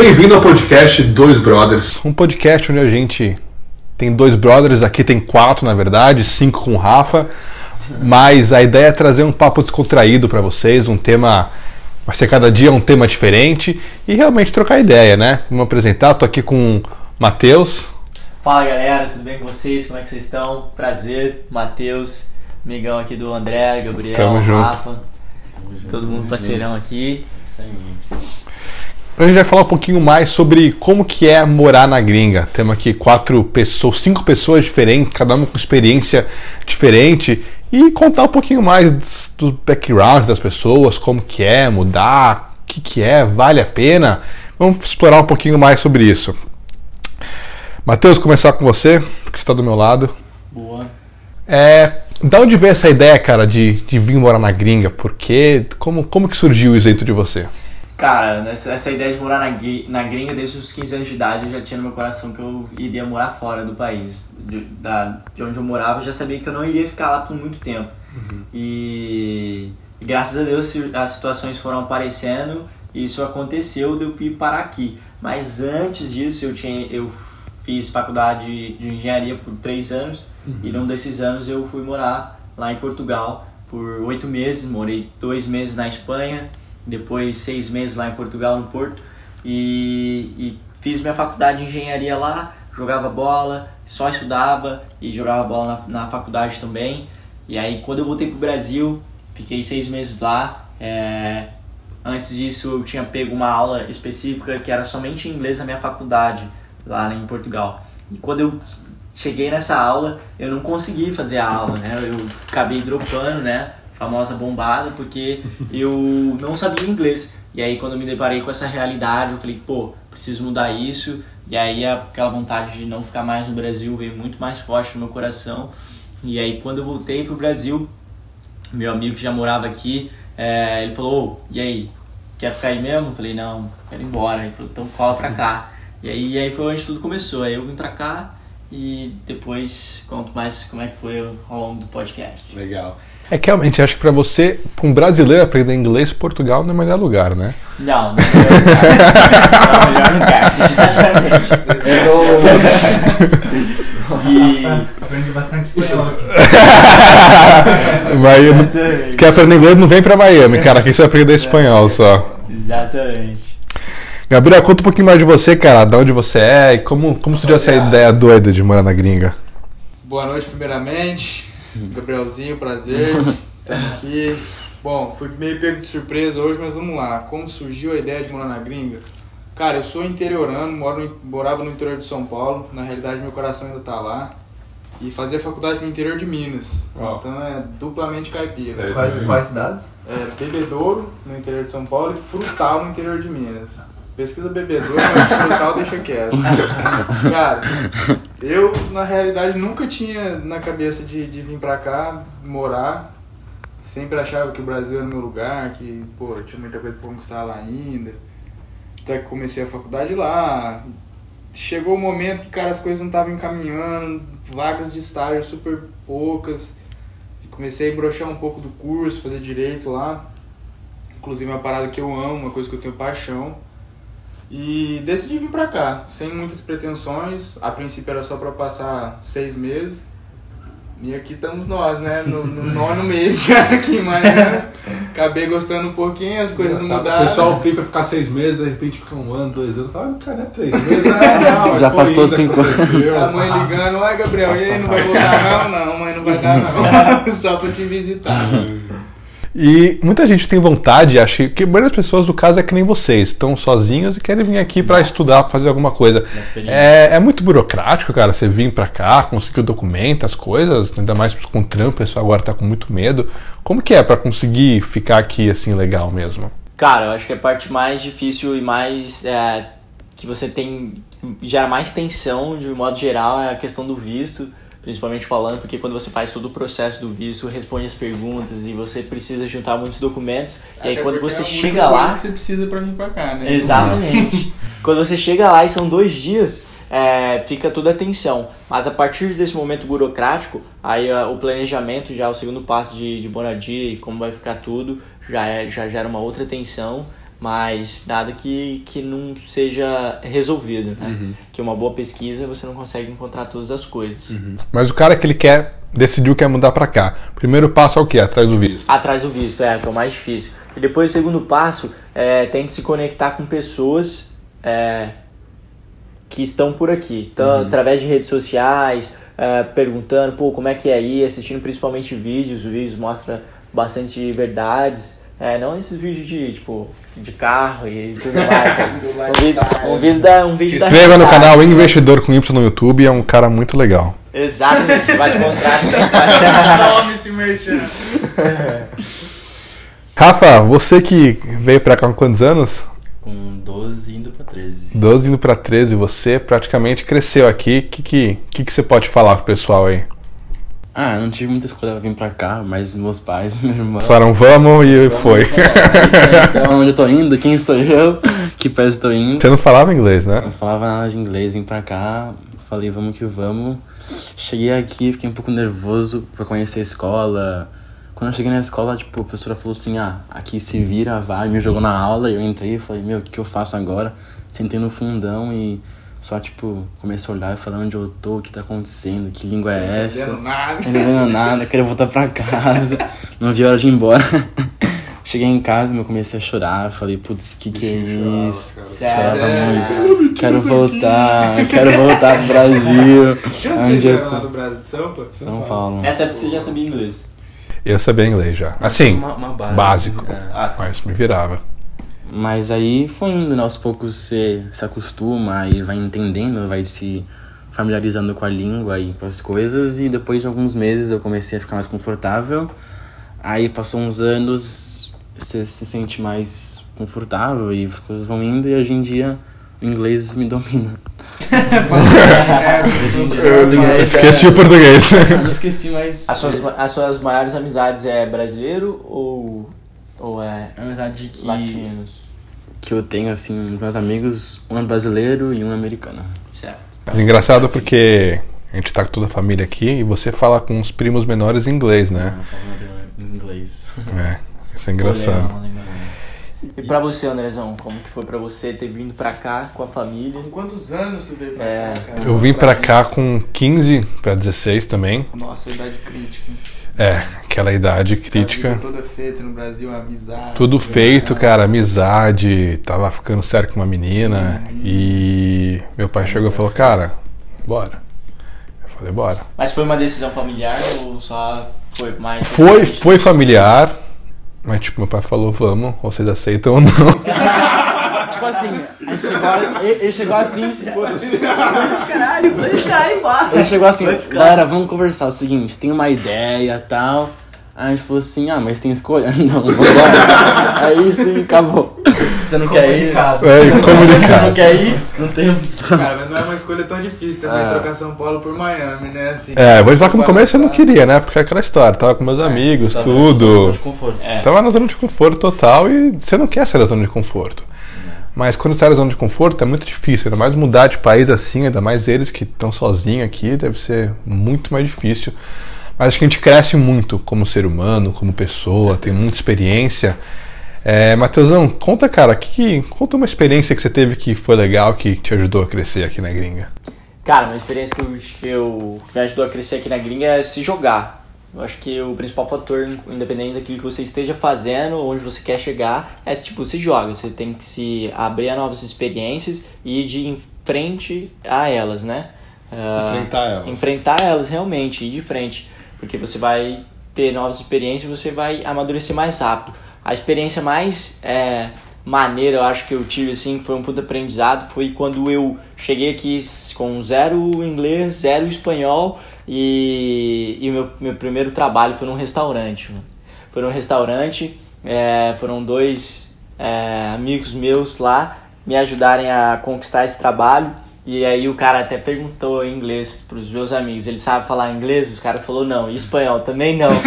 Bem-vindo ao podcast Dois Brothers. Um podcast onde a gente tem dois brothers, aqui tem quatro na verdade, cinco com o Rafa. Mas a ideia é trazer um papo descontraído para vocês, um tema. Vai ser cada dia um tema diferente e realmente trocar ideia, né? Vamos apresentar, tô aqui com o Matheus. Fala galera, tudo bem com vocês? Como é que vocês estão? Prazer, Matheus, amigão aqui do André, Gabriel, Tamo junto. Rafa, todo mundo parceirão aqui. A gente vai falar um pouquinho mais sobre como que é morar na gringa. Temos aqui quatro pessoas, cinco pessoas diferentes, cada uma com experiência diferente e contar um pouquinho mais do background das pessoas, como que é mudar, o que que é, vale a pena. Vamos explorar um pouquinho mais sobre isso. Matheus, começar com você, porque você está do meu lado. Boa. É, da onde veio essa ideia, cara, de, de vir morar na gringa? Por quê? Como, como que surgiu isso dentro de você? Cara, nessa, essa ideia de morar na, na gringa desde os 15 anos de idade eu já tinha no meu coração que eu iria morar fora do país. De, da, de onde eu morava eu já sabia que eu não iria ficar lá por muito tempo. E, e graças a Deus as situações foram aparecendo e isso aconteceu de eu vir parar aqui. Mas antes disso eu, tinha, eu fiz faculdade de engenharia por três anos e num desses anos eu fui morar lá em Portugal por oito meses. Morei dois meses na Espanha, depois seis meses lá em Portugal, no Porto. E, e fiz minha faculdade de engenharia lá, jogava bola, só estudava e jogava bola na, na faculdade também. E aí quando eu voltei pro Brasil, fiquei seis meses lá. é, Antes disso eu tinha pego uma aula específica que era somente em inglês na minha faculdade, lá em Portugal. E quando eu cheguei nessa aula, eu não consegui fazer a aula, né? Eu acabei dropando, né? Famosa bombada, porque eu não sabia inglês. E aí quando eu me deparei com essa realidade, eu falei, pô, preciso mudar isso. E aí aquela vontade de não ficar mais no Brasil veio muito mais forte no meu coração. E aí quando eu voltei pro Brasil, meu amigo que já morava aqui, é, ele falou, "Ô, e aí, quer ficar aí mesmo? Eu falei, não, quero ir embora. Ele falou, então cola pra cá. E aí, e aí foi onde tudo começou. Aí eu vim pra cá e depois conto mais como é que foi ao longo do podcast. Legal. É que realmente, acho que pra você, pra um brasileiro aprender inglês, Portugal não é o melhor lugar, né? Não, não é o melhor lugar. Exatamente. E Aprendi bastante espanhol aqui. Miami, quer aprender inglês, não vem pra Miami, cara. Aqui você vai aprender espanhol só. Exatamente. Gabriel, conta um pouquinho mais de você, cara. De onde você é e como, como surgiu essa ideia doida de morar na gringa. Boa noite, primeiramente. Gabrielzinho, prazer. Estamos aqui. Bom, fui meio pego de surpresa hoje, mas vamos lá. Como surgiu a ideia de morar na gringa? Cara, eu sou interiorano, moro no- morava no interior de São Paulo. Na realidade, meu coração ainda tá lá. E fazia faculdade no interior de Minas. Então é duplamente caipira. É. Quais, quais cidades? É, Bebedouro, no interior de São Paulo, e Frutal, no interior de Minas. Pesquisa Bebedouro, mas Frutal deixa quieto. Cara, eu, na realidade, nunca tinha na cabeça de, de vir pra cá, morar. Sempre achava que o Brasil era o meu lugar, que, pô, tinha muita coisa pra conquistar lá ainda. Até que comecei a faculdade lá. Chegou o momento que, cara, as coisas não estavam encaminhando, vagas de estágio super poucas. Comecei a broxar um pouco do curso, fazer direito lá. Inclusive uma parada que eu amo, uma coisa que eu tenho paixão. E decidi vir pra cá, sem muitas pretensões. A princípio era só pra passar seis meses. E aqui estamos nós, né? No, no nono mês já aqui, mas né? acabei gostando um pouquinho, as coisas Engraçado, mudaram. O pessoal fica ficar seis meses, de repente fica um ano, dois anos. Fala, cara, é três meses. Ah, não, mas Já passou isso, cinco aconteceu. A mãe ligando, ai Gabriel, e aí, não vai voltar não? Não, mãe, não vai dar não. Só pra te visitar. E muita gente tem vontade, acho que das pessoas do caso é que nem vocês, estão sozinhos e querem vir aqui pra estudar, pra fazer alguma coisa. É, é muito burocrático, cara, você vir pra cá, conseguir o documento, as coisas, ainda mais com trampo, o pessoal agora tá com muito medo. Como que é pra conseguir ficar aqui assim legal mesmo? Cara, eu acho que a parte mais difícil e mais é, que você tem gera mais tensão de um modo geral é a questão do visto, principalmente falando porque quando você faz todo o processo do visto, responde as perguntas e você precisa juntar muitos documentos e aí Até quando você é chega lá, que você precisa pra vir pra cá, né? Exatamente. Quando você chega lá e são dois dias, é, fica toda a tensão. Mas a partir desse momento burocrático, aí ó, o planejamento já, o segundo passo de, de moradia e como vai ficar tudo, já, é, já gera uma outra tensão. Mas nada que, que não seja resolvido, né? Que uma boa pesquisa você não consegue encontrar todas as coisas. Mas o cara que ele quer, decidiu que quer mudar pra cá. Primeiro passo é o quê? Atrás do visto. Atrás do visto, é, que é o mais difícil. E depois o segundo passo é tente se conectar com pessoas é, que estão por aqui. Então, através de redes sociais, é, perguntando, pô, como é que é aí, assistindo principalmente vídeos, os vídeos mostram bastante verdades. É, não esses vídeos de, tipo, de carro e tudo mais, mas um vídeo, um vídeo da, um vídeo Se da inscreva no canal Investidor com Y no YouTube, é um cara muito legal. Exatamente, vai te mostrar. Tome esse merchan. Rafa, você que veio pra cá com quantos anos? Com 12 indo pra 13. 12 indo pra 13, você praticamente cresceu aqui. O que, que, que, que você pode falar pro pessoal aí? Ah, eu não tive muita escolha pra vir pra cá, mas meus pais e minha irmã. Falaram vamos e foi. É então, onde eu tô indo, quem sou eu, que pés eu tô indo. Você não falava inglês, né? Não falava nada de inglês, vim pra cá, falei vamos que vamos. Cheguei aqui, fiquei um pouco nervoso pra conhecer a escola. Quando eu cheguei na escola, tipo, a professora falou assim, ah, aqui se vira, vai, me jogou na aula, e eu entrei e falei, meu, o que eu faço agora? Sentei no fundão e só, tipo, comecei a olhar e falar onde eu tô, o que tá acontecendo, que língua é essa. Entendendo nada. Não entendendo nada, queria voltar pra casa. Não vi a hora de ir embora. Cheguei em casa, eu comecei a chorar. Falei, putz, que que é isso? Chorava muito. Quero voltar, quero voltar pro Brasil. De onde você lá tô? do Brasil? De Sampa? São Paulo. Nessa época você já sabia inglês. Eu sabia inglês já. Assim, Uma- uma base, básico. é. Ah, Mas me virava. Mas aí foi indo, né? Aos poucos você se acostuma e vai entendendo, vai se familiarizando com a língua e com as coisas. E depois de alguns meses eu comecei a ficar mais confortável. Aí passou uns anos, você se sente mais confortável e as coisas vão indo. E hoje em dia o inglês me domina. Hoje em dia, o português é- Esqueci o português. Eu esqueci, mas. As suas, as suas maiores amizades é brasileiro ou, ou é É verdade que, latinos? que eu tenho, assim, os meus amigos, um é brasileiro e um é americano. Certo. É engraçado porque a gente tá com toda a família aqui e você fala com os primos menores em inglês, né? Eu falo em inglês. É, isso é engraçado. E pra você, Andrezão, como que foi pra você ter vindo pra cá com a família? Com quantos anos tu veio pra É. cá, cara? Eu vim pra cá com 15 pra 16 também. Nossa, idade crítica. É, aquela idade crítica. toda feita no Brasil, amizade. Tudo feito, cara, amizade, tava ficando sério com uma menina e meu pai chegou e falou, cara, bora. Eu falei, bora. Mas foi uma decisão familiar ou só foi mais. Foi, foi familiar, mas tipo, meu pai falou, vamos, vocês aceitam ou não. Tipo assim, a gente chegou, ele, ele chegou assim. Caralho, dois caralho, pá. Ele chegou assim, galera, vamos conversar. É o seguinte, tem uma ideia e tal. Aí a gente falou assim, ah, mas tem escolha? Não, vambora. Aí sim, acabou. Você não quer ir? Comunicado. É, Você não comunicado. quer ir? Não tem opção. Cara, mas não é uma escolha tão difícil também Ah. trocar São Paulo por Miami, né? Assim, É, vou falar que no começo eu não queria, né? Porque é aquela história, tava com meus amigos, Você tá nessa zona tudo. de conforto. É. Tava na zona de conforto total e você não quer sair da zona de conforto. Mas quando sai da zona de conforto é muito difícil, ainda mais mudar de país assim, ainda mais eles que estão sozinhos aqui, deve ser muito mais difícil. Mas acho que a gente cresce muito como ser humano, como pessoa, tem muita experiência. É, Matheusão, conta, cara, que, conta uma experiência que você teve que foi legal, que te ajudou a crescer aqui na gringa. Cara, uma experiência que eu, que eu me ajudou a crescer aqui na gringa é se jogar. Eu acho que o principal fator, independente daquilo que você esteja fazendo, onde você quer chegar, é tipo, se joga. Você tem que se abrir a novas experiências e ir de frente a elas, né? Ah, Enfrentar elas. Enfrentar elas realmente, ir de frente. Porque você vai ter novas experiências e você vai amadurecer mais rápido. A experiência mais é, maneira, eu acho que eu tive, assim, foi um puto aprendizado, foi quando eu cheguei aqui com zero inglês, zero espanhol e, e o meu, meu primeiro trabalho foi num restaurante. mano. Foi num restaurante, é, foram dois é, amigos meus lá me ajudarem a conquistar esse trabalho. E aí o cara até perguntou em inglês pros meus amigos, ele sabe falar inglês? Os caras falou não, e espanhol também não.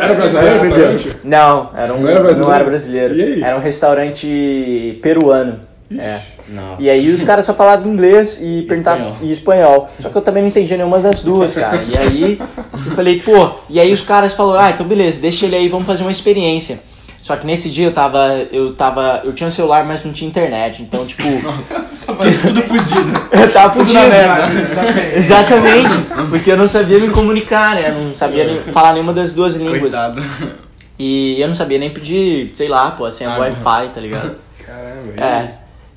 Era brasileiro, Não, era um, Não era brasileiro? não era brasileiro. Era um restaurante peruano. É. Nossa. E aí os caras só falavam inglês e perguntavam Espanhol. e espanhol. Só que eu também não entendia nenhuma das duas, cara. E aí eu falei, pô, e aí os caras falaram, ah, então beleza, deixa ele aí, vamos fazer uma experiência. Só que nesse dia eu tava. Eu tava. Eu tinha um celular, mas não tinha internet. Então, tipo. tudo fodido. eu tava fudido. Exatamente. Exatamente. Porque eu não sabia me comunicar, né? Eu não sabia nem falar nenhuma das duas línguas. Coitado. E eu não sabia nem pedir, sei lá, pô, a senha do Ah, Wi-Fi, tá ligado? Caramba, É.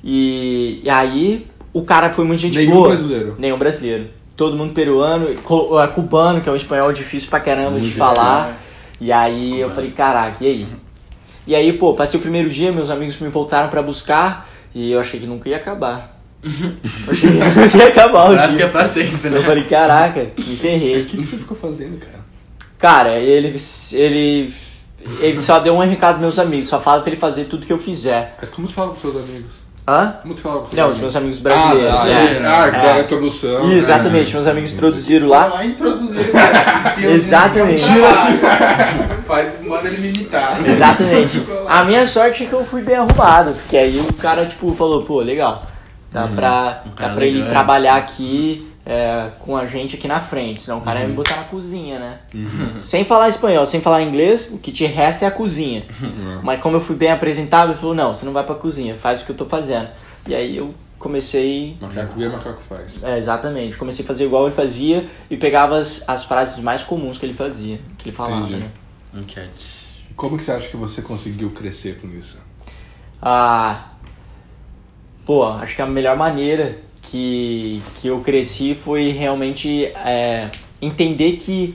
E, e aí o cara foi muito gente Nenhum boa. brasileiro. Nenhum brasileiro. Todo mundo peruano, é, cubano, que é um espanhol difícil pra caramba de Muito falar. E aí eu falei, caraca, e aí? E aí, pô, passei o primeiro dia, meus amigos me voltaram pra buscar e eu achei que nunca ia acabar. Eu achei que nunca ia acabar o Acho que é pra sempre, né? Eu falei, caraca, me ferrei. O que, que você ficou fazendo, cara? Cara, ele, ele, ele só deu um recado pros meus amigos, só fala pra ele fazer tudo que eu fizer. Mas como você fala com seus amigos? Hã? Como você com Não, amigos? os meus amigos brasileiros. Ah, é. ah, ah, É. é. a introdução. Ih, Exatamente, meus amigos introduziram lá. Lá introduzir, cara. Deus, Exatamente. Tira assim. Faz, manda ele me imitar. Exatamente. A minha sorte é que eu fui bem arrumado, porque aí o cara, tipo, falou, pô, legal. Dá pra, um dá pra ele trabalhar aqui é, com a gente aqui na frente. Senão o cara ia me botar na cozinha, né? Sem falar espanhol, sem falar inglês, o que te resta é a cozinha. Mas como eu fui bem apresentado, ele falou, não, você não vai pra cozinha, faz o que eu tô fazendo. E aí eu comecei Macaco vê, macaco faz. É, exatamente. Comecei a fazer igual ele fazia e pegava as, as frases mais comuns que ele fazia, que ele falava, Entendi. né? Enquete. Como que você acha que você conseguiu crescer com isso? Ah, pô, acho que a melhor maneira que, que eu cresci foi realmente é, entender que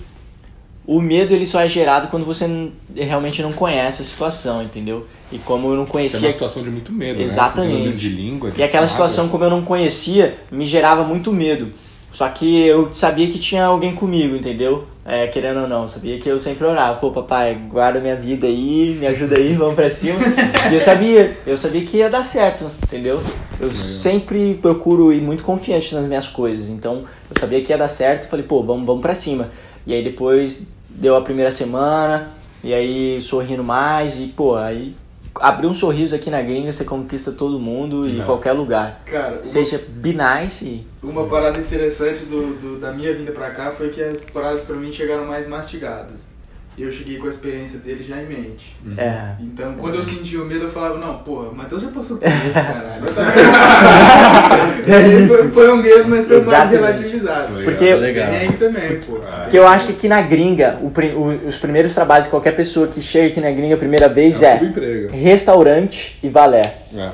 o medo ele só é gerado quando você realmente não conhece a situação, entendeu? E como eu não É conhecia uma situação de muito medo, Exatamente. né? Tem medo de língua, de E aquela situação, como eu não conhecia, me gerava muito medo. Só que eu sabia que tinha alguém comigo, entendeu? É, querendo ou não, sabia que eu sempre orava, pô, papai, guarda minha vida aí, me ajuda aí, vamos pra cima. e eu sabia, eu sabia que ia dar certo, entendeu? Eu sempre procuro ir muito confiante nas minhas coisas, então eu sabia que ia dar certo, falei, pô, vamos, vamos pra cima. E aí depois deu a primeira semana, e aí sorrindo mais, e pô, aí abrir um sorriso aqui na gringa, você conquista todo mundo e É. qualquer lugar. Cara, uma, Seja be nice uma parada interessante do, do- da minha vinda pra cá foi que as paradas pra mim chegaram mais mastigadas. E eu cheguei com a experiência dele já em mente. É. Então, quando eu sentia o medo, eu falava, não, porra, o Matheus já passou por isso, caralho. Eu também passar. É Aí isso. Foi, foi um medo, mas foi mais relativizado. Legal. Porque- Legal. Também, pô. Porque eu acho que aqui na gringa, o o- os primeiros trabalhos de qualquer pessoa que chega aqui na gringa a primeira vez É um é restaurante e valé. É.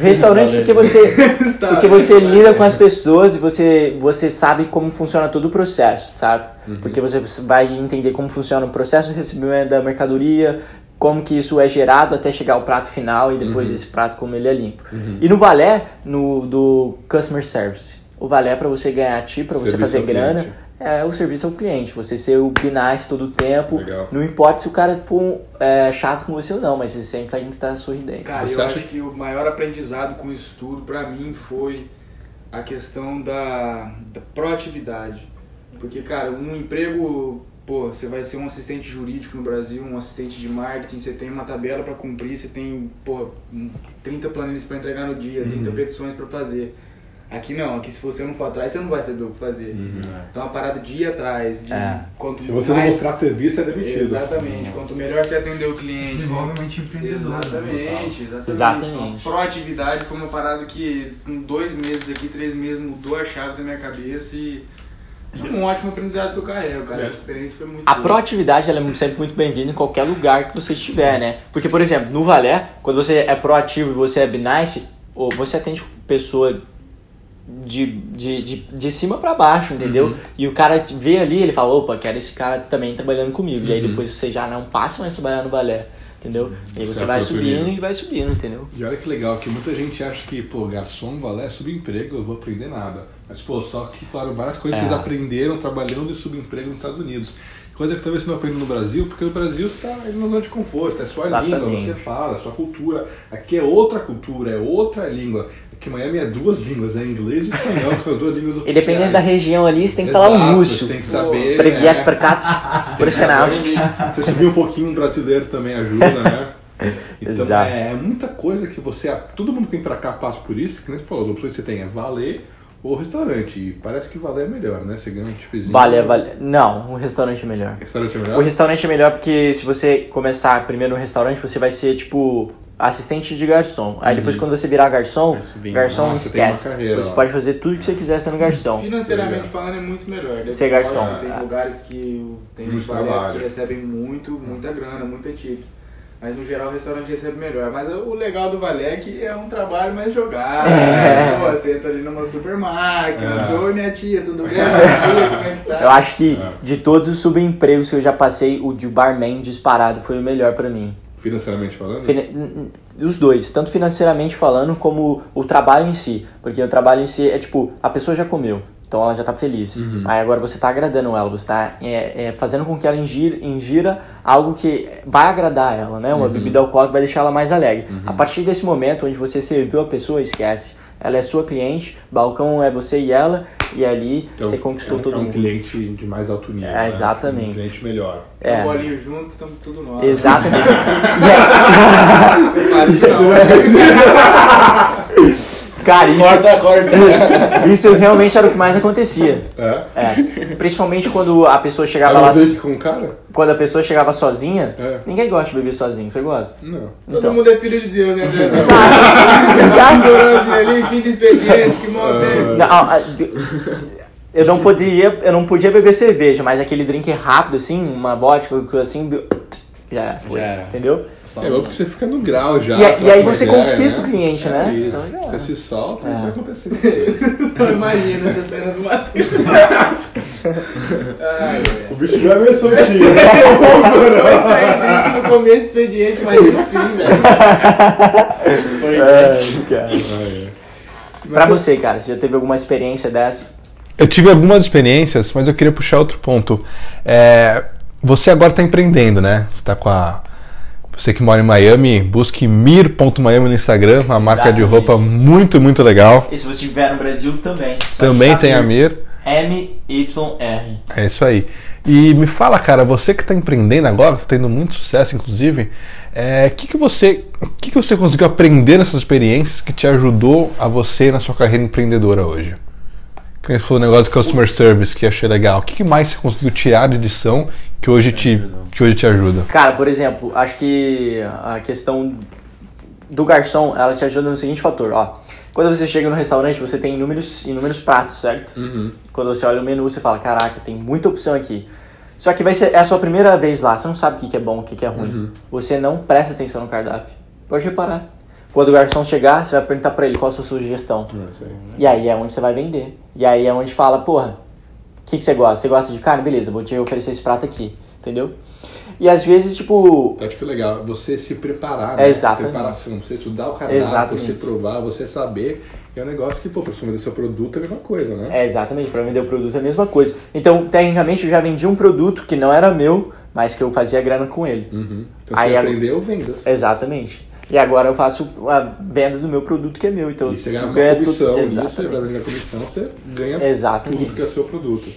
Restaurante porque você porque você lida com as pessoas e você você sabe como funciona todo o processo, sabe? Porque você vai entender como funciona o processo de recebimento da mercadoria, como que isso é gerado até chegar ao prato final e depois esse prato como ele é limpo. E no valé, no do customer service, o valé é para você ganhar tip, para você Serviço fazer grana, cliente. É o serviço ao cliente, você ser o nice todo o tempo, Legal. não importa se o cara for é, chato com você ou não, mas você sempre tem que estar sorridente. Cara, Você eu acha acho que o maior aprendizado com isso tudo, pra mim, foi a questão da, da proatividade. Porque, cara, um emprego, pô, você vai ser um assistente jurídico no Brasil, um assistente de marketing, você tem uma tabela pra cumprir, você tem, pô, um- 30 planilhas pra entregar no dia, 30 Uhum. petições pra fazer. Aqui não, aqui se você não for atrás, você não vai saber o que fazer. Então, a parada de ir atrás, de É. quanto Uhum. Se você não mais- mostrar serviço, é demitido. Exatamente, quanto melhor você atender o cliente, Desenvolve uma mente empreendedora. Exatamente, exatamente. Exatamente. Então, proatividade foi uma parada que com dois meses aqui, três meses, mudou a chave da minha cabeça e é um ótimo aprendizado que eu carrego, cara. É. Essa experiência foi muito A boa. proatividade ela é sempre muito bem-vinda em qualquer lugar que você estiver, né? Porque, por exemplo, no Valé, quando você é proativo e você é nice, ou você atende pessoa de, de, de, de cima pra baixo, entendeu? E o cara vê ali, ele fala, opa, quero esse cara também trabalhando comigo. E aí depois você já não passa mais trabalhar no Valé, entendeu? E aí Você você vai subindo e vai subindo, entendeu? E olha que legal, que muita gente acha que, pô, garçom, valé, subemprego, eu vou aprender nada. Mas, pô, só que, claro, várias coisas que É. eles aprenderam trabalhando em subemprego nos Estados Unidos. Coisa que talvez você não aprenda no Brasil, porque no Brasil você está em um lugar de conforto, é sua Exatamente. língua, você fala, é sua cultura. Aqui é outra cultura, é outra língua. Aqui em Miami é duas línguas, é inglês e espanhol, são duas línguas oficiais. E dependendo da região ali, você tem que Exato, falar um russo. É. Você tem que saber. Né? por esse canal Você subir um pouquinho um brasileiro também ajuda, né? Então é, é, muita coisa que você. Todo mundo que vem pra cá passa por isso, que nem você falou, as opções que você tem é valer ou restaurante. Parece que vale é melhor, né? Você ganha um tipezinho. Vale, é vale. Não, o restaurante é melhor. Restaurante é melhor? O restaurante é melhor porque se você começar primeiro no restaurante, você vai ser tipo assistente de garçom. Aí depois quando você virar garçom, subindo. garçom Ah, você uma esquece. carreira você pode fazer tudo que você quiser sendo garçom. Financeiramente falando, é muito melhor. Deve Ser garçom. Tem É. lugares que tem Muito que recebem muito, muita grana, muita tip. Mas no geral o restaurante recebe melhor. Mas o legal do balé é que é um trabalho mais jogado. É. Né? Pô, você entra ali numa super máquina. É. Oi, minha tia, tudo bem? Como é que tá? Eu acho que É. de todos os subempregos que eu já passei, o de barman disparado foi o melhor pra mim. Financeiramente falando? Os dois, tanto financeiramente falando como o trabalho em si. Porque o trabalho em si é tipo, a pessoa já comeu, então ela já tá feliz. Aí agora você tá agradando ela, você tá é, é, fazendo com que ela ingira, ingira algo que vai agradar ela, né? Uma bebida alcoólica vai deixar ela mais alegre. A partir desse momento onde você serviu a pessoa, esquece. Ela é sua cliente, balcão é você e ela, e ali você conquistou é um, todo é um mundo. cliente de mais alto nível. É, né? exatamente. Um cliente melhor. É. É, bolinho junto, estamos tudo nós. exatamente. Cara, isso, Corta, corta. isso realmente era o que mais acontecia. É? É, principalmente quando a pessoa chegava Ela lá, aqui com o cara? quando a pessoa chegava sozinha, É. ninguém gosta de beber sozinho, você gosta? Não. Todo Então. mundo é filho de Deus, né? André? Exato, exato. Ali, fim de expediente, que momento. Não, a- d- eu não podia, eu não podia beber cerveja, mas aquele drink rápido assim, uma vodka assim, já foi, Já era. entendeu? É bom porque você fica no grau já. E, a- troca e aí você ideia, conquista né? o cliente, É né? isso. Então já. Você se solta É. e vai acontecendo as coisas. Imagina essa cena do Matheus. Ai, O bicho já é meio soltinho. Três drinks no começo do expediente, mas no fim, velho. É, cara. É. Pra você, cara, você já teve alguma experiência dessa? Eu tive algumas experiências, mas eu queria puxar outro ponto. É, você agora está empreendendo, né? Você está com a. Você que mora em Miami, busque mir.miami no Instagram, uma marca de roupa muito, muito legal. E se você estiver no Brasil também. Também tem a Mir. M-Y-R. É isso aí. E me fala, cara, você que está empreendendo agora, está tendo muito sucesso, inclusive, o que, que você, que, que você conseguiu aprender nessas experiências que te ajudou a você na sua carreira empreendedora hoje? Que foi o negócio de customer service que achei legal. O que, mais você conseguiu tirar de edição que hoje te, que hoje te ajuda? Cara, por exemplo, acho que a questão do garçom, ela te ajuda no seguinte fator, ó. Quando você chega no restaurante, você tem inúmeros, inúmeros pratos, certo? Quando você olha o menu, você fala, caraca, tem muita opção aqui. Só que vai ser, é a sua primeira vez lá, você não sabe o que que é bom, o que que é ruim. Você não presta atenção no cardápio. Pode reparar. Quando o garçom chegar, você vai perguntar pra ele qual a sua sugestão. E aí é onde você vai vender. E aí é onde fala, porra, o que, que você gosta? Você gosta de carne? Beleza, vou te oferecer esse prato aqui. Entendeu? E às vezes, tipo, Tá, tipo, legal. Você se preparar, É, exatamente. Preparação, você estudar o cardápio, Exatamente. você provar, você saber. É um negócio que, pô, pra você vender seu produto é a mesma coisa, né? É, exatamente, para vender o produto é a mesma coisa. Então, tecnicamente, eu já vendi um produto que não era meu, mas que eu fazia grana com ele. Uhum. Então Aí você agora- aprendeu vendas. Exatamente. E agora eu faço a venda do meu produto que é meu. Então, E você ganha ganho comissão, tudo- isso, e Exatamente. pra vender a comissão, você ganha Exatamente. tudo que é seu produto.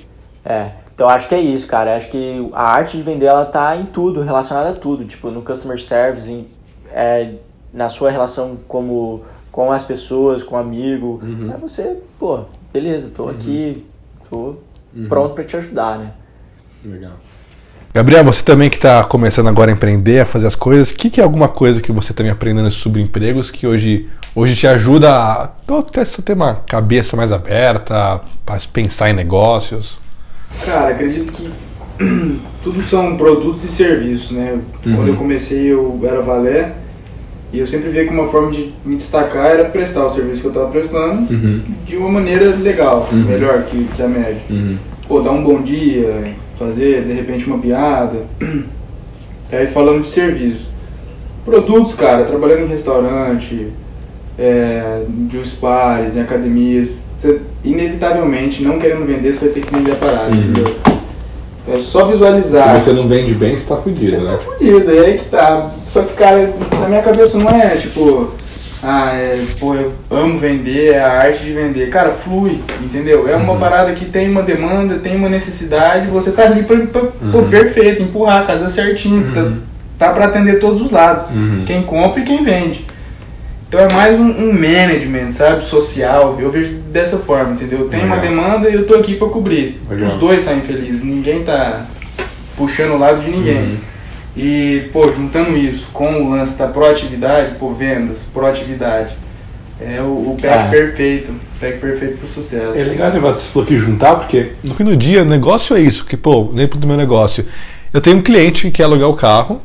É, então acho que é isso, cara. Acho que a arte de vender ela tá em tudo, relacionada a tudo, tipo no customer service, em- é, na sua relação como com as pessoas, com o amigo. Uhum. É você, pô, beleza, tô aqui, tô pronto pra te ajudar, né? Legal. Gabriel, você também que está começando agora a empreender, a fazer as coisas, o que, que é alguma coisa que você também aprendendo sobre empregos que hoje, hoje te ajuda a até só ter uma cabeça mais aberta, para pensar em negócios? Cara, acredito que tudo são produtos e serviços, né? Quando eu comecei eu era valé e eu sempre via que uma forma de me destacar era prestar o serviço que eu estava prestando de uma maneira legal, melhor que, que a média. Pô, dar um bom dia, fazer de repente uma piada. Aí falando de serviço. Produtos, cara, trabalhando em restaurante, é, juice bars, em academias, você, inevitavelmente, não querendo vender, você vai ter que vender a parada, entendeu? É só visualizar. Se você não vende bem, você está fudido, Você né? tá fudido, é aí que tá. Só que, cara, na minha cabeça não é tipo, ah, é, pô, eu amo vender, é a arte de vender. Cara, flui, entendeu? É uma parada que tem uma demanda, tem uma necessidade, você tá ali pra, pra pô, perfeito, empurrar a casa certinho, tá, tá pra atender todos os lados. Quem compra e quem vende. Então é mais um, um management, sabe? Social. Eu vejo dessa forma, entendeu? Tem uma demanda e eu tô aqui pra cobrir. Legal. Os dois saem felizes. Ninguém tá puxando o lado de ninguém. E, pô, juntando isso com o lance da proatividade, pô, vendas, proatividade. É o, o pack Ah. perfeito. Pack perfeito pro sucesso. É legal o negócio que você falou que juntar, porque no fim do dia, o negócio é isso, que, pô, dentro do meu negócio, eu tenho um cliente que quer alugar o carro,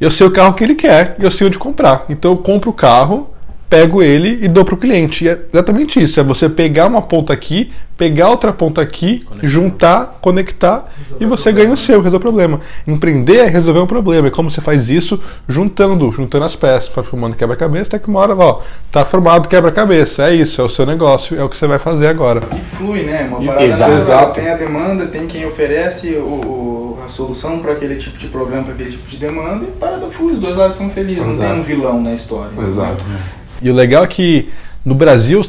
eu sei o carro que ele quer e eu sei onde comprar. Então eu compro o carro, pego ele e dou pro cliente. E é exatamente isso, é você pegar uma ponta aqui, pegar outra ponta aqui, juntar, conectar e você ganha o seu, resolve o problema. Empreender é resolver um problema. E como você faz isso? Juntando, juntando as peças, vai formando quebra-cabeça, até que uma hora, ó, tá formado quebra-cabeça. É isso, é o seu negócio, é o que você vai fazer agora. E flui, né? Uma parada exato. natural. Exato. Tem a demanda, tem quem oferece o, o- a solução para aquele tipo de problema, para aquele tipo de demanda, e parada flui, os dois lados são felizes, não Exato. tem um vilão na história. E o legal é que no Brasil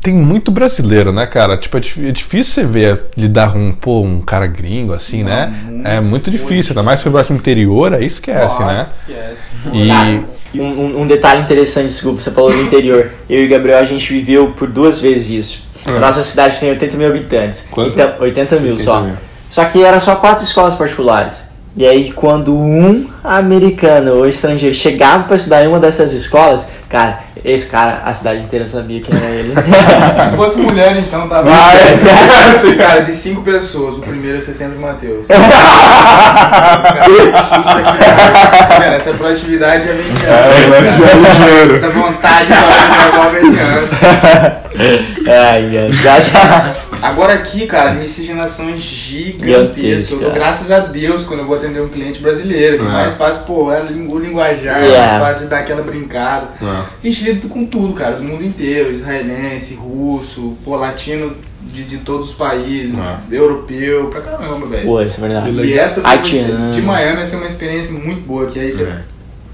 tem muito brasileiro, né, cara? Tipo, é é difícil você ver lidar com pô, um cara gringo assim, Não, né? muito, é muito difícil, ainda mais se você vai no interior, aí esquece, Nossa, né? Esquece. E um, um- um detalhe interessante, desculpa, você falou do interior. Eu e o Gabriel, a gente viveu por duas vezes isso. Ah. A nossa cidade tem 80 mil habitantes. Quanto? Então, 80 mil 80 só. mil. Só que era só quatro escolas particulares. E aí, quando um americano ou estrangeiro chegava para estudar em uma dessas escolas, cara, esse cara, a cidade inteira sabia quem era ele. Se fosse mulher, então tava. Ah, é. Cara, de cinco pessoas, o primeiro é 60 Matheus. Cara, Cara, essa proatividade é bem ligeiro. Essa vontade de jogar mediana. Ai, ai, já- Agora aqui, cara, miscigenações gigantescas. Gigantesca. Eu graças a Deus quando eu vou atender um cliente brasileiro. Que É. mais fácil, pô, é o linguajar, Yeah. mais fácil de dar aquela brincada. É. A gente lida com tudo, cara, do mundo inteiro, israelense, russo, pô, latino de, de todos os países, É. europeu, pra caramba, velho. Pô, isso é verdade. E essa Haitiano. de Miami vai ser uma experiência muito boa, que aí você É.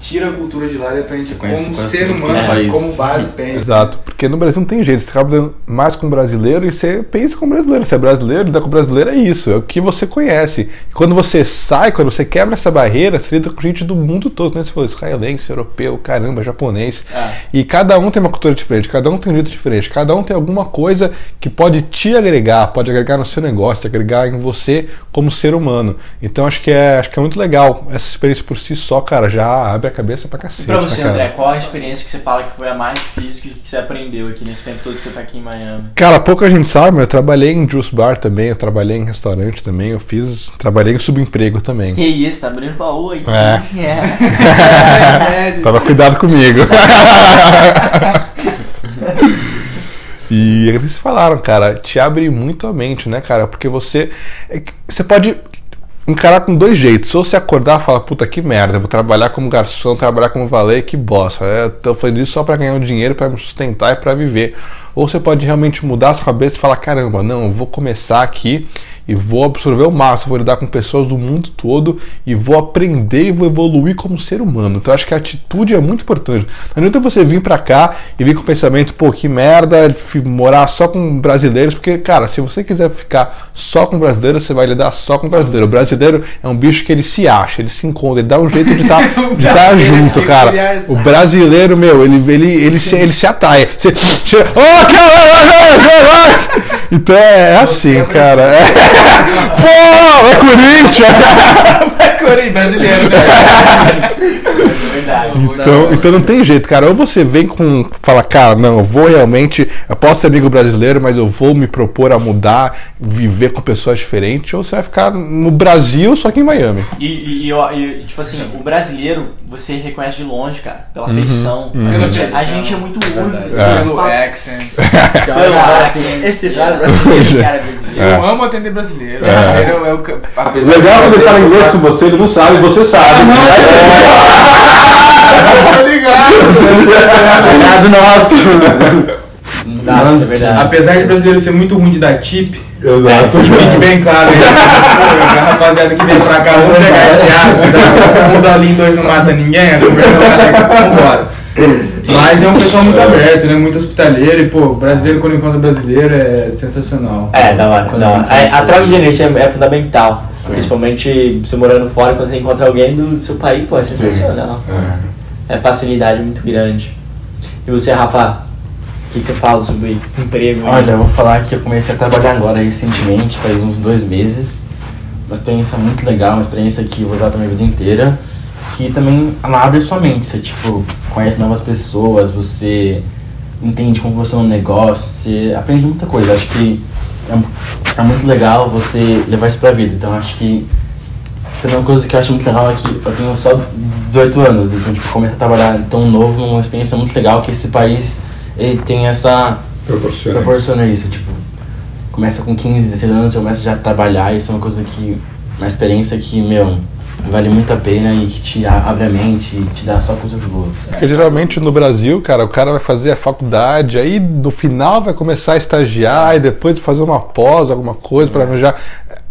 tira a cultura de lá e aprende conhece como ser humano, país. como base pensa. Exato, porque no Brasil não tem jeito, você acaba dando mais com brasileiro e você pensa com brasileiro. Você é brasileiro, lidar com brasileiro é isso, é o que você conhece. E quando você sai, quando você quebra essa barreira, você lida com gente do mundo todo, né? Você falou israelense, europeu, caramba, japonês. É. E cada um tem uma cultura diferente, cada um tem um jeito diferente, cada um tem alguma coisa que pode te agregar, pode agregar no seu negócio, agregar em você como ser humano. Então acho que é, acho que é muito legal. Essa experiência por si só, cara, já abre a cabeça pra cacete. Pra você, né? André, qual a experiência que você fala que foi a mais difícil que você aprendeu aqui nesse tempo todo que você tá aqui em Miami? Cara, pouca gente sabe, mas eu trabalhei em juice bar também, eu trabalhei em restaurante também, eu fiz. Trabalhei em subemprego também. Que isso, tá abrindo baú aí. É. É. É, Tava cuidado comigo. e vocês falaram, cara, te abre muito a mente, né, cara? Porque você. é Você pode encarar com dois jeitos. Ou você acordar e falar, puta que merda, vou trabalhar como garçom, trabalhar como valet, que bosta. É, tô fazendo isso só pra ganhar um dinheiro, pra me sustentar e pra viver. Ou você pode realmente mudar a sua cabeça e falar, caramba, não, vou começar aqui e vou absorver o máximo, vou lidar com pessoas do mundo todo e vou aprender e vou evoluir como ser humano. Então eu acho que a atitude é muito importante. Não adianta você vir pra cá e vir com o pensamento, pô, que merda, morar só com brasileiros, porque, cara, se você quiser ficar só com brasileiros, você vai lidar só com brasileiro. O brasileiro é um bicho que ele se acha, ele se encontra, ele dá um jeito de estar de tá junto, é cara. peculiar, O brasileiro, meu, ele, ele, ele, se, ele se atrai. Você chega, oh, caralho! Então é, é assim, cara. É. Pô, é Corinthians! É Corinthians brasileiro, né? Verdade. Então, então não tem jeito, cara. Ou você vem com. Fala, cara, não, eu vou realmente. Eu posso ser amigo brasileiro, mas eu vou me propor a mudar, viver com pessoas diferentes. Ou você vai ficar no Brasil, só que em Miami. E, e- e e, tipo assim, o brasileiro, você reconhece de longe, cara, pela feição. Pela A gente- A gente é muito único. É. Pelo accent. Pelo assim, esse cara é brasileiro, esse cara é brasileiro. Eu amo atender brasileiro. Brasileiro é o que- apesar de- com você, ele não sabe, você sabe. Tô ligado. Obrigado, nosso. Não, é verdade. Apesar de brasileiro ser muito ruim de dar tip, Exato. que fique bem claro aí. A rapaziada que vem pra cá, vamos pegar esse hábito. Um dolinho, dois não mata ninguém, a conversão vai legal, vambora. Mas é um pessoal muito aberto, né? Muito hospitaleiro e, pô, brasileiro quando encontra brasileiro é sensacional. É, da hora, da hora. A, a troca de energia é, é fundamental. Principalmente você morando fora, quando você encontra alguém do seu país, pô, é sensacional. É facilidade muito grande. E você, Rafa, o que, que você fala sobre emprego? Olha, eu vou falar que eu comecei a trabalhar agora recentemente, faz uns dois meses. Uma experiência muito legal, uma experiência que eu vou usar pra minha vida inteira. Que também ela abre sua mente, você tipo, conhece novas pessoas, você entende como funciona um negócio, você aprende muita coisa. Acho que é, é muito legal você levar isso pra vida. Então acho que também uma coisa que eu acho muito legal é que eu tenho só 18 anos, então tipo, começar a trabalhar tão novo numa experiência muito legal que esse país ele tem essa Proporciona. proporciona isso, tipo, começa com 15, 16 anos, você começa já a trabalhar, isso é uma coisa que, uma experiência que, meu, vale muito a pena e que te abre a mente e te dá só coisas boas. Porque geralmente no Brasil, cara, o cara vai fazer a faculdade, aí no final vai começar a estagiar e depois fazer uma pós, alguma coisa para arranjar.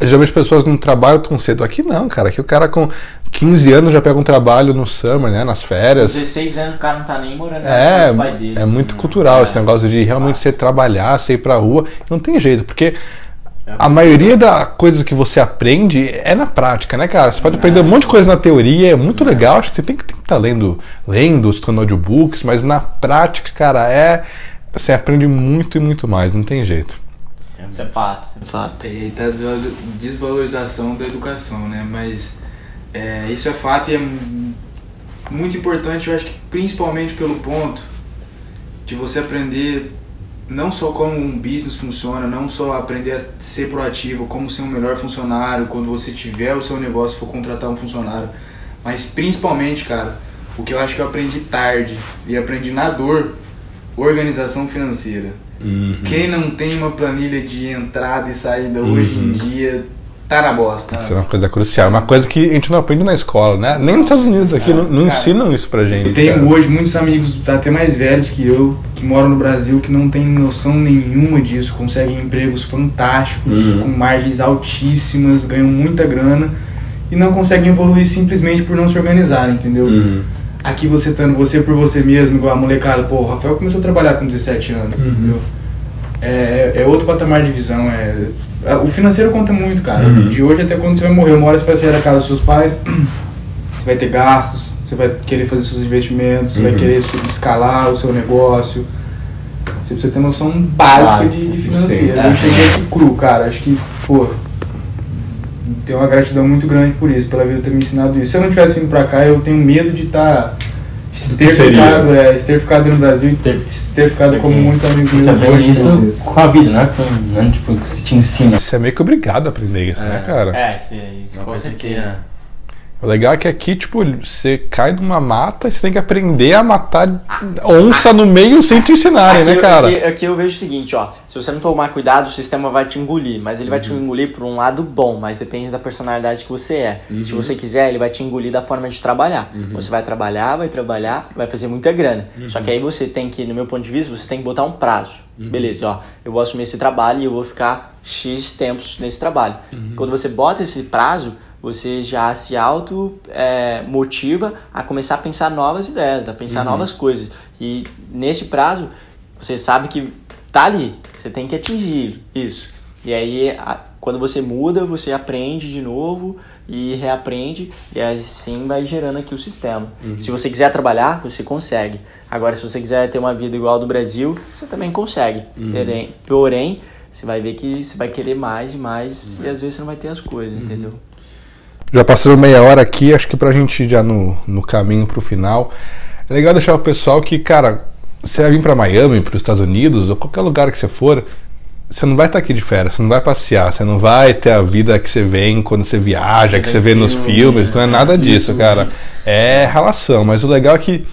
Geralmente as pessoas não trabalham tão cedo. Aqui não, cara. Aqui o cara com 15 anos já pega um trabalho no summer, né? Nas Com férias. 16 anos o cara não tá nem morando É, dele. é muito cultural esse negócio de realmente você trabalhar, você ir pra rua. Não tem jeito, porque a maioria da coisa que você aprende é na prática, né, cara? Você pode aprender um monte de coisa na teoria, é muito legal. Acho que você tem que estar lendo, lendo, escutando audiobooks, mas na prática, cara, é. Você aprende muito e muito mais, não tem jeito. Isso é fato, isso é fato. E tá desvalo- desvalorização da educação, né? Mas é, isso é fato e é mu- muito importante, eu acho que principalmente pelo ponto de você aprender não só como um business funciona, não só aprender a ser proativo, como ser um melhor funcionário quando você tiver o seu negócio for contratar um funcionário, mas principalmente, cara, o que eu acho que eu aprendi tarde e aprendi na dor, organização financeira. Quem não tem uma planilha de entrada e saída hoje em dia tá na bosta. Isso é uma coisa crucial, uma coisa que a gente não aprende na escola, né? Nem nos Estados Unidos aqui não, não cara, ensinam isso pra gente. Eu tenho cara. hoje muitos amigos, até mais velhos que eu, que moram no Brasil, que não têm noção nenhuma disso, conseguem empregos fantásticos, com margens altíssimas, ganham muita grana e não conseguem evoluir simplesmente por não se organizar, entendeu? Aqui você estando você por você mesmo, igual a molecada, pô, o Rafael começou a trabalhar com 17 anos, entendeu? É, é outro patamar de visão, é, é- o financeiro conta muito, cara. De hoje até quando você vai morrer, uma hora você vai sair da casa dos seus pais, você vai ter gastos, você vai querer fazer seus investimentos, você vai querer sub- escalar o seu negócio. Você precisa ter noção básica de, de financeiro. Eu cheguei aqui cru, cara. Acho que, pô, tenho uma gratidão muito grande por isso, pela vida ter me ensinado isso. Se eu não tivesse vindo pra cá, eu tenho medo de estar. Ter seria? ficado, é, ter ficado no Brasil e ter, ter ficado Isso como aqui- muitos amigos Você meus aprende hoje, isso talvez. com a vida, não é, com, não é tipo que se te ensina. Você é meio que obrigado a aprender isso, né, cara? É, isso, isso Uma com coisa que certeza. é- O legal é que aqui, tipo, você cai numa mata e você tem que aprender a matar onça no meio sem te ensinarem, Aqui, né, cara? Aqui, aqui eu vejo o seguinte, ó. Se você não tomar cuidado, o sistema vai te engolir. Mas ele vai te engolir por um lado bom, mas depende da personalidade que você é. Se você quiser, ele vai te engolir da forma de trabalhar. Você vai trabalhar, vai trabalhar, vai fazer muita grana. Só que aí você tem que, no meu ponto de vista, você tem que botar um prazo. Beleza, ó. Eu vou assumir esse trabalho e eu vou ficar X tempos nesse trabalho. Quando você bota esse prazo, você já se auto é, motiva a começar a pensar novas ideias, a pensar novas coisas. E nesse prazo, você sabe que tá ali, você tem que atingir isso. E aí, a- quando você muda, você aprende de novo e reaprende, e assim vai gerando aqui o sistema. Se você quiser trabalhar, você consegue. Agora, se você quiser ter uma vida igual a do Brasil, você também consegue. Porém, porém, você vai ver que você vai querer mais e mais, e às vezes você não vai ter as coisas, entendeu? Já passou meia hora aqui, acho que pra gente ir já no, no caminho pro final. É legal deixar o pessoal que, cara, você vai vir pra Miami, pros Estados Unidos, ou qualquer lugar que você for, você não vai estar aqui de férias, você não vai passear, você não vai ter a vida que você vem quando você viaja, que você vê nos filmes, não é nada disso, cara. É relação, mas o legal é que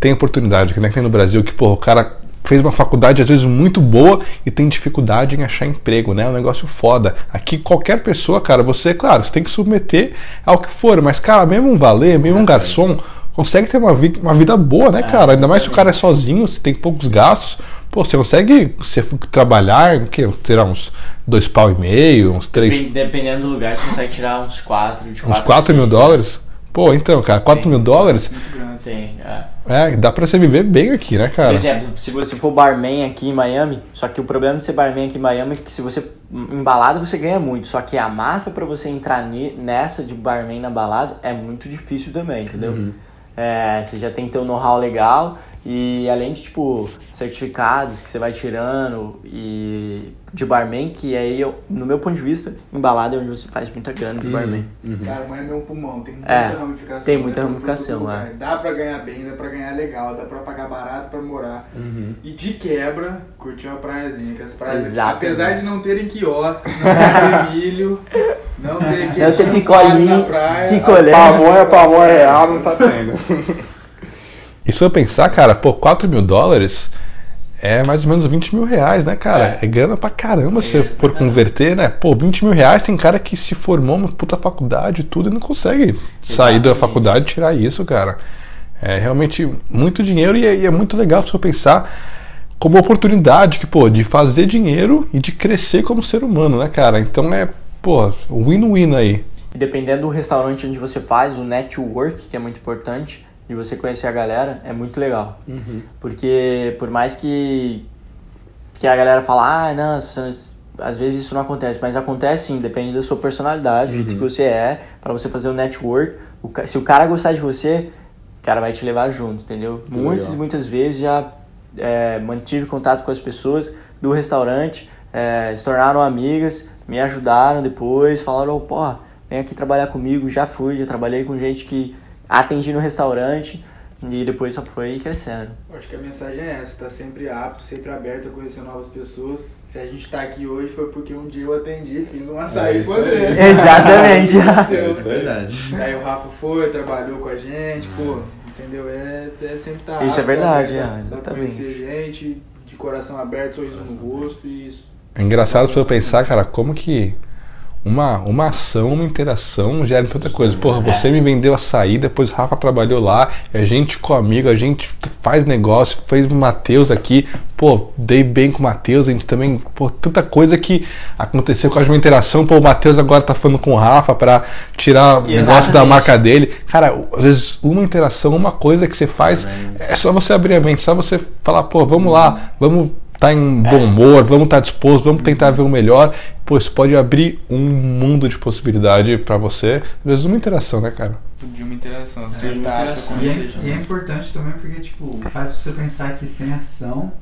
tem oportunidade, que nem tem no Brasil, que, pô, o cara fez uma faculdade às vezes muito boa e tem dificuldade em achar emprego, né? É um negócio foda. Aqui qualquer pessoa, cara, você, claro, você tem que submeter ao que for, mas, cara, mesmo um valer, mesmo um garçom, consegue ter uma, vi- uma vida boa, né, cara? Ainda mais se o cara é sozinho, se tem poucos gastos. Pô, você consegue você trabalhar, o quê? Terá uns dois pau e meio, uns três, Depen- Dependendo do lugar, você consegue tirar uns 4, de uns 4 quatro mil dólares? Pô, então, cara, 4 mil dólares. Sim, é. é, dá pra você viver bem aqui, né, Por cara? exemplo, se você for barman aqui em Miami, só que o problema de ser barman aqui em Miami é que se você em balada você ganha muito, só que a máfia pra você entrar nessa de barman na balada é muito difícil também, entendeu? É, você já tem que ter um know-how legal E além de, tipo, certificados que você vai tirando e de barman, que aí, eu, no meu ponto de vista, embalada é onde você faz muita grana de barman. Cara, mas é meu pulmão, tem muita É, ramificação. tem muita né, ramificação, é. Dá pra ganhar bem, dá pra ganhar legal, dá pra pagar barato pra morar. Uhum. E de quebra, curtir uma praiazinha, que as praias, Exatamente. apesar de não terem quiosques, não ter milho, não ter Não ter picolinho, picolé. Pamonha, pamonha real não tá tendo. e se eu pensar, cara, pô, 4 mil dólares é mais ou menos 20 mil reais, né, cara? É, grana pra caramba se você for converter, né? Pô, 20 mil reais tem cara que se formou uma puta faculdade e tudo e não consegue sair da Exatamente. faculdade e tirar isso, cara. É realmente muito dinheiro e é, e é muito legal se eu pensar como oportunidade que, pô, de fazer dinheiro e de crescer como ser humano, né, cara? Então é, pô, win-win aí. E dependendo do restaurante onde você faz, o network, que é muito importante, de você conhecer a galera, é muito legal. Porque por mais que, que a galera fala, ah, não, às vezes isso não acontece, mas acontece sim, depende da sua personalidade, do jeito que você é, para você fazer o network. O se o cara gostar de você, o cara vai te levar junto, entendeu? Muitas e muitas vezes já é, mantive contato com as pessoas do restaurante, é, se tornaram amigas, me ajudaram depois, falaram, oh, porra, vem aqui trabalhar comigo, já fui, já trabalhei com gente que atendi no restaurante e depois só foi crescendo. Acho que a mensagem é essa, tá sempre apto, sempre aberto a conhecer novas pessoas. Se a gente tá aqui hoje foi porque um dia eu atendi, fiz um açaí É com o aí. André. Exatamente. Aconteceu. Verdade. Daí o Rafa foi, trabalhou com a gente, pô, entendeu? É, é sempre tá Isso é apto, verdade, aberto é, exatamente. conhecer gente, de coração aberto, sorriso no rosto e isso. É engraçado pra eu pensar, cara, como que uma, uma ação, uma interação gera tanta coisa. Porra, você me vendeu açaí, depois o Rafa trabalhou lá, a gente com amigo, a gente faz negócio, fez o Matheus aqui, pô, dei bem com o Matheus, a gente também, pô, tanta coisa que aconteceu com a uma interação, pô, o Matheus agora tá falando com o Rafa pra tirar o negócio da marca dele. Cara, às vezes uma interação, uma coisa que você faz, é só você abrir a mente, só você falar, pô, vamos lá, vamos estar em bom humor, vamos estar disposto, vamos tentar ver o melhor. Pô, isso pode abrir um mundo de possibilidade pra você. Às vezes uma interação, né, cara? De uma interação, de uma sentar pra interação. E é, conhecer e é gente. importante também porque, tipo, faz você pensar que sem ação.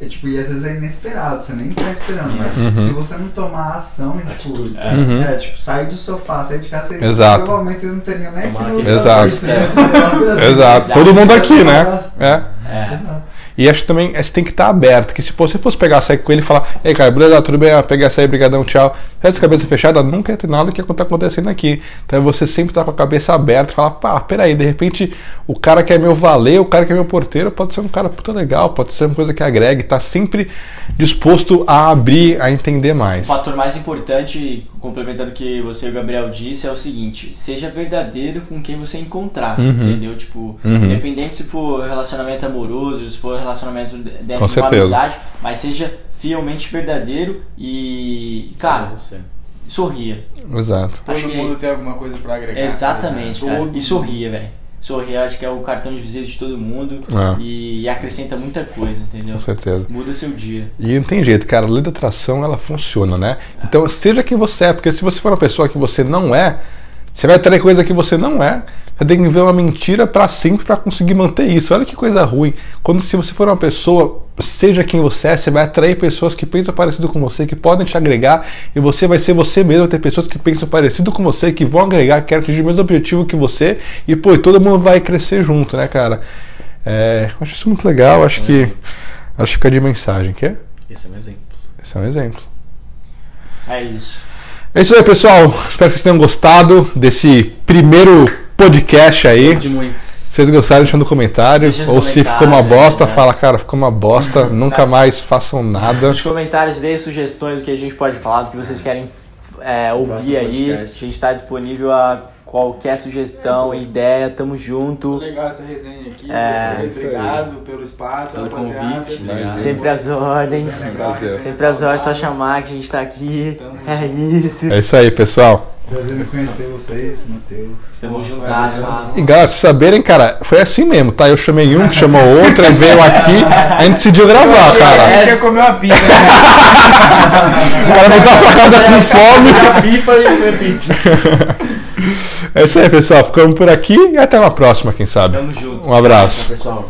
É, tipo, e às vezes é inesperado, você nem tá esperando. Mas Uhum. se você não tomar ação, e, tipo, Uhum. é, tipo, sair do sofá, sair de casa, você, Exato. provavelmente vocês não teriam nem aquilo aquele Exato. Exato. Exato. Todo mundo aqui, né? É. É. Exato. E acho que também é, você tem que estar aberto. Que se você fosse pegar açaí com ele e falar, ei cara, beleza, tudo bem, ah, peguei açaí, brigadão, tchau. Essa cabeça fechada, nunca ia ter nada que tá acontecendo aqui. Então você sempre tá com a cabeça aberta e falar, pá, peraí, de repente o cara que é meu valer, o cara que é meu porteiro, pode ser um cara puta legal, pode ser uma coisa que agregue, tá sempre disposto a abrir, a entender O mais. fator mais importante, complementando o que você e o Gabriel disse, é o seguinte: seja verdadeiro com quem você encontrar, Uhum. entendeu? Tipo, Uhum. independente se for relacionamento amoroso, se for relacionamento dentro Com de uma certeza. amizade, mas seja fielmente verdadeiro e, cara, você. sorria. Exato. Acho Todo que- mundo tem alguma coisa pra agregar. Exatamente, cara. Todo E sorria, velho. Sorria, acho que é o cartão de visita de todo mundo É. e, e acrescenta muita coisa, entendeu? Com certeza. Muda seu dia. E não tem jeito, cara. A lei da atração, ela funciona, né? Então, seja quem você é, porque se você for uma pessoa que você não é, você vai atrair coisa que você não é. Você tem que ver uma mentira pra sempre pra conseguir manter isso. Olha que coisa ruim. Quando se você for uma pessoa, seja quem você é, você vai atrair pessoas que pensam parecido com você, que podem te agregar, e você vai ser você mesmo, ter pessoas que pensam parecido com você, que vão agregar, que querem atingir o mesmo objetivo que você, e pô, todo mundo vai crescer junto, né, cara? É, acho isso muito legal, acho que. Acho que fica de mensagem, quer? Esse é um exemplo. Esse é um exemplo. É isso. É isso aí, pessoal. Espero que vocês tenham gostado desse primeiro podcast aí. De muitos. Se vocês gostaram, deixa no comentário. Deixa no Ou se ficou uma comentário, bosta, né? fala, cara, ficou uma bosta. Nunca mais façam nada. Nos comentários dê sugestões do que a gente pode falar, do que vocês querem é, ouvir aí. A gente está disponível a qualquer sugestão, ideia, tamo junto. Legal essa resenha aqui. É. Obrigado pelo espaço, Pelo convite. Obrigado. Sempre às ordens. Prazer. Sempre às ordens, só chamar que a gente tá aqui. É isso. É isso aí, pessoal. Prazer em conhecer vocês, Matheus. Estamos juntados. E galera, se saberem, cara, foi assim mesmo, tá? Eu chamei um, que chamou outro, aí veio aqui, a gente decidiu gravar, A cara. gente ia comer uma pizza. né? O cara voltar pra casa com fome. FIFA e comer pizza. É isso aí, pessoal. Ficamos por aqui e até uma próxima, quem sabe. Tamo junto. Um abraço. Pessoal.